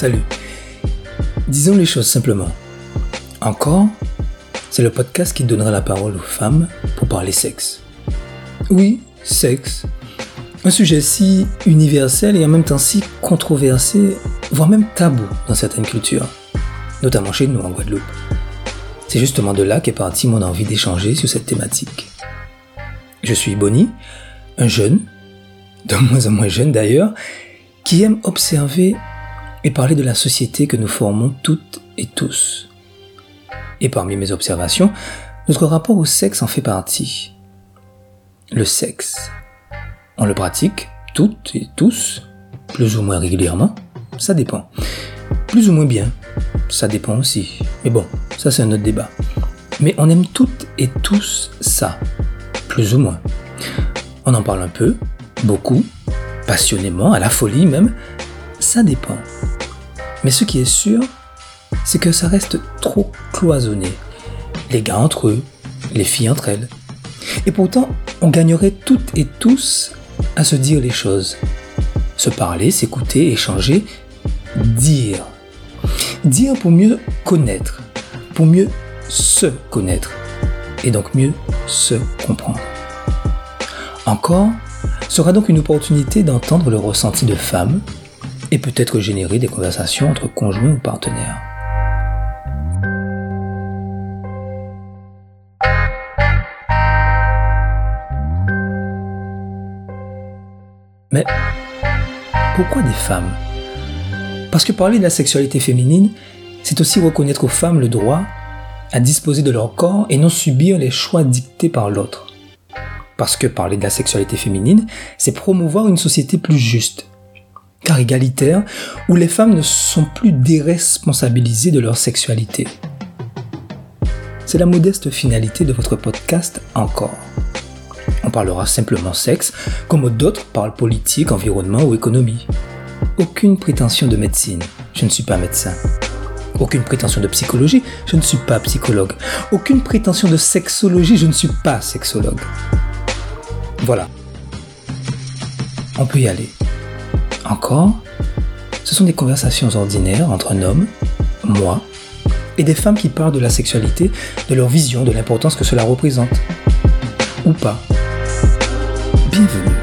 Salut. Disons les choses simplement. Encore, c'est le podcast qui donnera la parole aux femmes pour parler sexe. Oui, sexe. Un sujet si universel et en même temps si controversé, voire même tabou dans certaines cultures, notamment chez nous en Guadeloupe. C'est justement de là qu'est partie mon envie d'échanger sur cette thématique. Je suis Bonnie, un jeune, de moins en moins jeune d'ailleurs, qui aime observer et parler de la société que nous formons toutes et tous. Et parmi mes observations, notre rapport au sexe en fait partie. Le sexe. On le pratique, toutes et tous, plus ou moins régulièrement, ça dépend. Plus ou moins bien, ça dépend aussi. Mais bon, ça c'est un autre débat. Mais on aime toutes et tous ça, plus ou moins. On en parle un peu, beaucoup, passionnément, à la folie même, ça dépend. Mais ce qui est sûr, c'est que ça reste trop cloisonné. Les gars entre eux, les filles entre elles. Et pourtant, on gagnerait toutes et tous à se dire les choses. Se parler, s'écouter, échanger, dire. Dire pour mieux connaître, pour mieux se connaître, et donc mieux se comprendre. Encore sera donc une opportunité d'entendre le ressenti de femmes et peut-être générer des conversations entre conjoints ou partenaires. Mais pourquoi des femmes? Parce que parler de la sexualité féminine, c'est aussi reconnaître aux femmes le droit à disposer de leur corps et non subir les choix dictés par l'autre. Parce que parler de la sexualité féminine, c'est promouvoir une société plus juste, car égalitaire, où les femmes ne sont plus déresponsabilisées de leur sexualité. C'est la modeste finalité de votre podcast encore. On parlera simplement sexe, comme d'autres parlent politique, environnement ou économie. Aucune prétention de médecine, je ne suis pas médecin. Aucune prétention de psychologie, je ne suis pas psychologue. Aucune prétention de sexologie, je ne suis pas sexologue. Voilà. On peut y aller. Encore, ce sont des conversations ordinaires entre un homme, moi, et des femmes qui parlent de la sexualité, de leur vision, de l'importance que cela représente. Ou pas. Bienvenue.